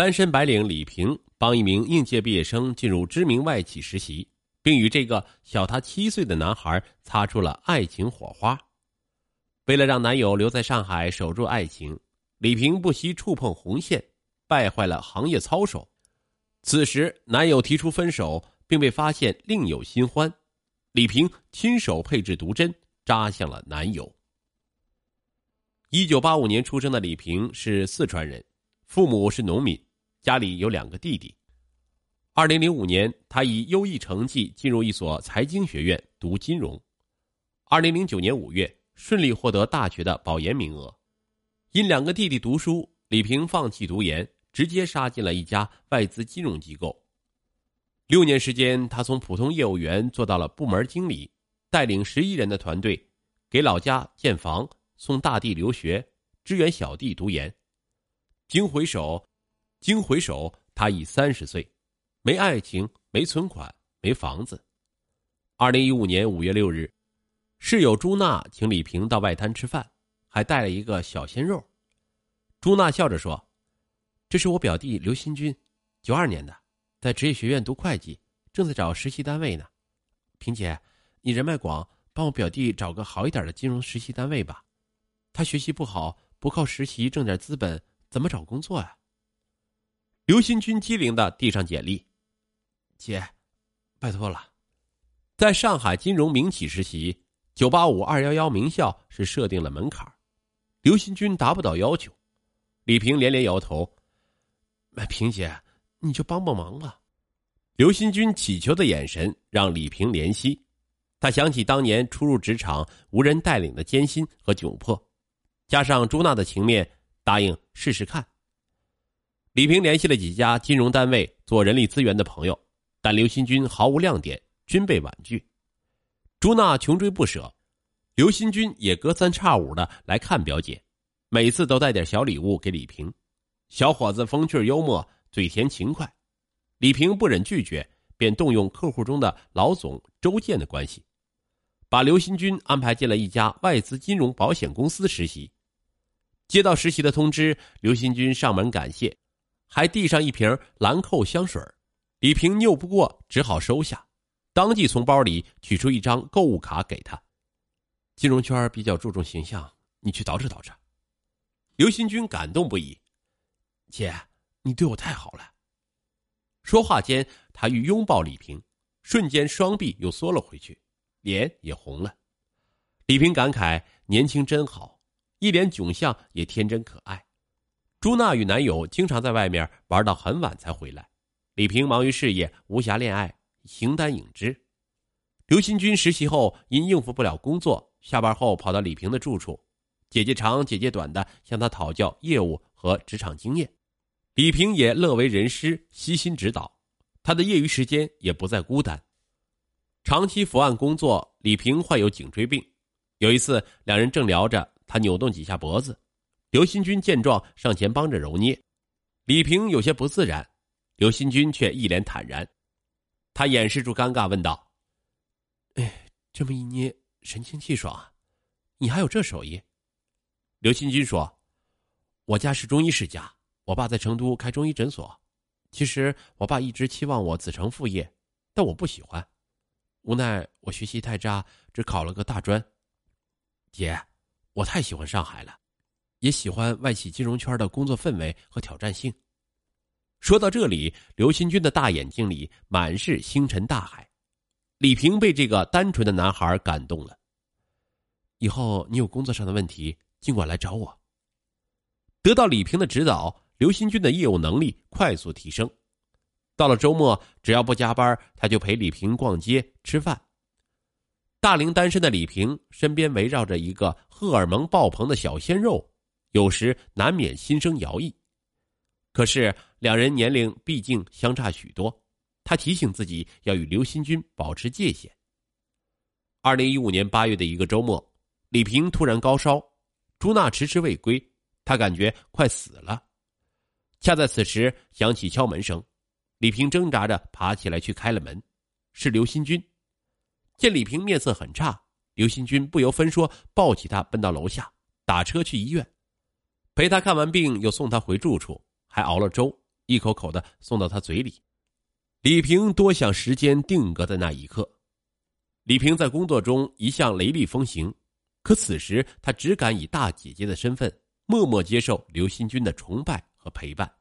单身白领李平帮一名应届毕业生进入知名外企实习，并与这个小他七岁的男孩擦出了爱情火花。为了让男友留在上海守住爱情，李平不惜触碰红线，败坏了行业操守。此时，男友提出分手，并被发现另有新欢，李平亲手配置毒针，扎向了男友。一九八五年出生的李平是四川人，父母是农民。家里有两个弟弟。二零零五年，他以优异成绩进入一所财经学院读金融。二零零九年五月，顺利获得大学的保研名额。因两个弟弟读书，李平放弃读研，直接杀进了一家外资金融机构。六年时间，他从普通业务员做到了部门经理，带领十一人的团队，给老家建房，送大弟留学，支援小弟读研。经回首。经回首，他已三十岁，没爱情，没存款，没房子。二零一五年五月六日，室友朱娜请李平到外滩吃饭，还带了一个小鲜肉。朱娜笑着说：“这是我表弟刘新军，九二年的，在职业学院读会计，正在找实习单位呢。萍姐，你人脉广，帮我表弟找个好一点的金融实习单位吧。他学习不好，不靠实习挣点资本，怎么找工作呀？”刘新军机灵的递上简历：“姐，拜托了，在上海金融民企实习，九八五二幺幺名校是设定了门槛刘新军达不到要求。李平连连摇头：“平姐，你就帮帮忙吧。”刘新军乞求的眼神让李平怜惜，他想起当年初入职场无人带领的艰辛和窘迫，加上朱娜的情面，答应试试看。李平联系了几家金融单位做人力资源的朋友，但刘新军毫无亮点，均被婉拒。朱娜穷追不舍，刘新军也隔三差五的来看表姐，每次都带点小礼物给李平。小伙子风趣幽默，嘴甜勤快，李平不忍拒绝，便动用客户中的老总周建的关系，把刘新军安排进了一家外资金融保险公司实习。接到实习的通知，刘新军上门感谢。还递上一瓶兰蔻香水，李平拗不过，只好收下，当即从包里取出一张购物卡给他。金融圈比较注重形象，你去捯饬捯饬。刘新军感动不已，姐，你对我太好了。说话间，他欲拥抱李平，瞬间双臂又缩了回去，脸也红了。李平感慨：年轻真好，一脸窘相也天真可爱。朱娜与男友经常在外面玩到很晚才回来，李平忙于事业，无暇恋爱，形单影只。刘新军实习后因应付不了工作，下班后跑到李平的住处，姐姐长姐姐短的向他讨教业务和职场经验。李平也乐为人师，悉心指导，他的业余时间也不再孤单。长期伏案工作，李平患有颈椎病。有一次，两人正聊着，他扭动几下脖子。刘新军见状，上前帮着揉捏，李平有些不自然，刘新军却一脸坦然。他掩饰住尴尬，问道：“哎，这么一捏，神清气爽，你还有这手艺？”刘新军说：“我家是中医世家，我爸在成都开中医诊所。其实我爸一直期望我子承父业，但我不喜欢，无奈我学习太渣，只考了个大专。姐，我太喜欢上海了。”也喜欢外企金融圈的工作氛围和挑战性。说到这里，刘新军的大眼睛里满是星辰大海。李平被这个单纯的男孩感动了。以后你有工作上的问题，尽管来找我。得到李平的指导，刘新军的业务能力快速提升。到了周末，只要不加班，他就陪李平逛街、吃饭。大龄单身的李平身边围绕着一个荷尔蒙爆棚的小鲜肉。有时难免心生摇曳，可是两人年龄毕竟相差许多，他提醒自己要与刘新军保持界限。二零一五年八月的一个周末，李平突然高烧，朱娜迟迟未归，他感觉快死了。恰在此时响起敲门声，李平挣扎着爬起来去开了门，是刘新军。见李平面色很差，刘新军不由分说抱起他奔到楼下，打车去医院。陪他看完病，又送他回住处，还熬了粥，一口口的送到他嘴里。李平多想时间定格在那一刻。李平在工作中一向雷厉风行，可此时他只敢以大姐姐的身份默默接受刘新军的崇拜和陪伴。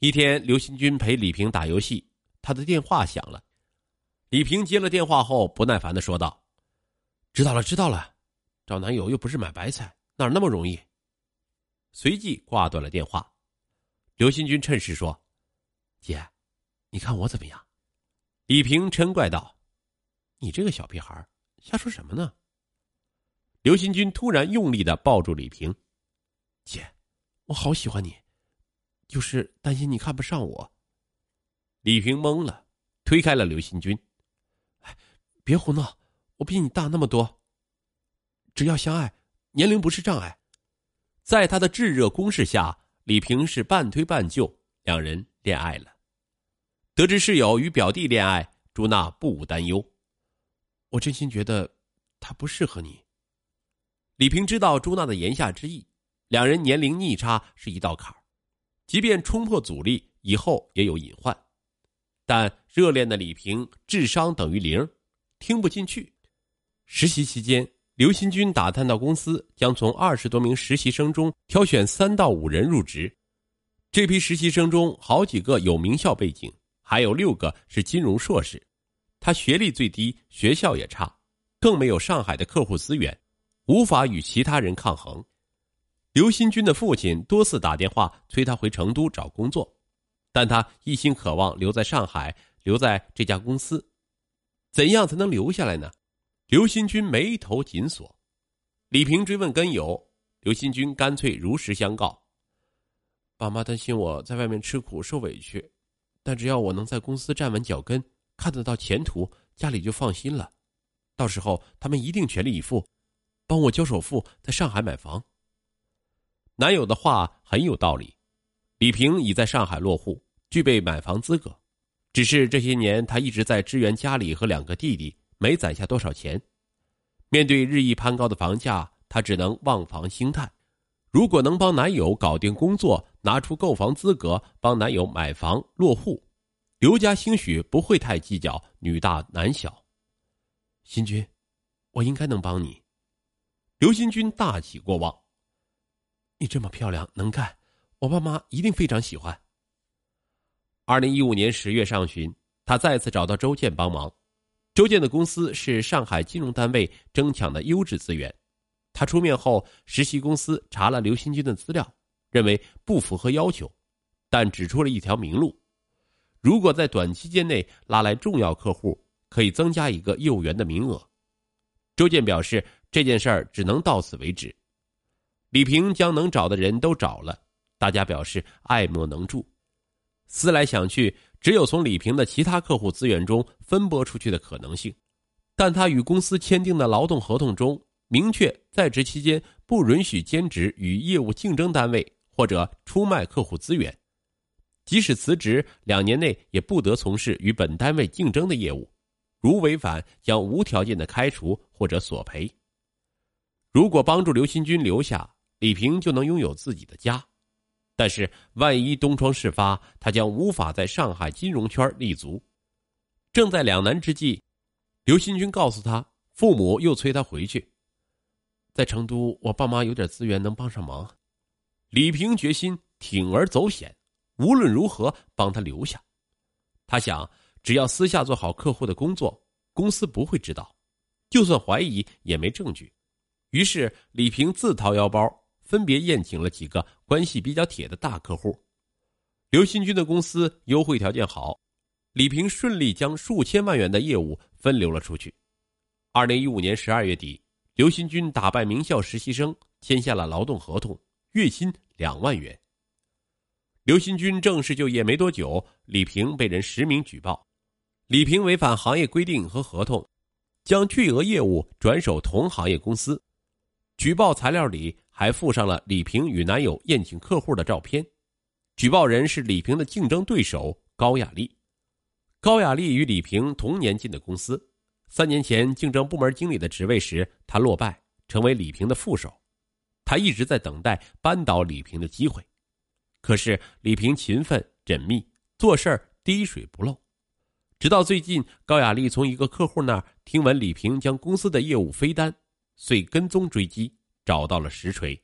一天，刘新军陪李平打游戏，他的电话响了。李平接了电话后，不耐烦的说道：“知道了，知道了，找男友又不是买白菜，哪那么容易？”随即挂断了电话。刘新军趁势说：“姐，你看我怎么样？”李平嗔怪道。你这个小屁孩，瞎说什么呢？刘新军突然用力的抱住李平，姐，我好喜欢你，就是担心你看不上我。李平懵了，推开了刘新军，哎，别胡闹，我比你大那么多。只要相爱，年龄不是障碍。在他的炙热攻势下，李平是半推半就，两人恋爱了。得知室友与表弟恋爱，朱娜不无担忧。我真心觉得，他不适合你。李平知道朱娜的言下之意，两人年龄逆差是一道坎儿，即便冲破阻力，以后也有隐患。但热恋的李平智商等于零，听不进去。实习期间，刘新军打探到公司将从二十多名实习生中挑选三到五人入职，这批实习生中好几个有名校背景，还有六个是金融硕士。他学历最低，学校也差，更没有上海的客户资源，无法与其他人抗衡。刘新军的父亲多次打电话催他回成都找工作，但他一心渴望留在上海，留在这家公司。怎样才能留下来呢？刘新军眉头紧锁。李平追问根由，刘新军干脆如实相告：爸妈担心我在外面吃苦受委屈，但只要我能在公司站稳脚跟。看得到前途，家里就放心了。到时候他们一定全力以赴，帮我交首付，在上海买房。男友的话很有道理。李平已在上海落户，具备买房资格，只是这些年他一直在支援家里和两个弟弟，没攒下多少钱。面对日益攀高的房价，她只能望房兴叹。如果能帮男友搞定工作，拿出购房资格，帮男友买房落户。刘家兴许不会太计较女大男小。新军，我应该能帮你。刘新军大喜过望。你这么漂亮能干，我爸妈一定非常喜欢。二零一五年十月上旬，他再次找到周建帮忙。周建的公司是上海金融单位争抢的优质资源。他出面后，实习公司查了刘新军的资料，认为不符合要求，但指出了一条明路。如果在短期间内拉来重要客户，可以增加一个业务员的名额。周建表示，这件事儿只能到此为止。李平将能找的人都找了，大家表示爱莫能助。思来想去，只有从李平的其他客户资源中分拨出去的可能性。但他与公司签订的劳动合同中明确，在职期间不允许兼职与业务竞争单位或者出卖客户资源。即使辞职，两年内也不得从事与本单位竞争的业务，如违反将无条件的开除或者索赔。如果帮助刘新军留下，李平就能拥有自己的家，但是万一东窗事发，他将无法在上海金融圈立足。正在两难之际，刘新军告诉他，父母又催他回去，在成都，我爸妈有点资源能帮上忙。李平决心铤而走险。无论如何帮他留下，他想，只要私下做好客户的工作，公司不会知道，就算怀疑也没证据。于是李平自掏腰包，分别宴请了几个关系比较铁的大客户。刘新军的公司优惠条件好，李平顺利将数千万元的业务分流了出去。二零一五年十二月底，刘新军打败名校实习生，签下了劳动合同，月薪两万元。刘新军正式就业没多久，李平被人实名举报，李平违反行业规定和合同，将巨额业务转手同行业公司。举报材料里还附上了李平与男友宴请客户的照片。举报人是李平的竞争对手高雅丽。高雅丽与李平同年进的公司，三年前竞争部门经理的职位时，她落败，成为李平的副手。他一直在等待扳倒李平的机会。可是李平勤奋缜密，做事滴水不漏。直到最近，高雅丽从一个客户那儿听闻李平将公司的业务飞单，遂跟踪追击，找到了实锤。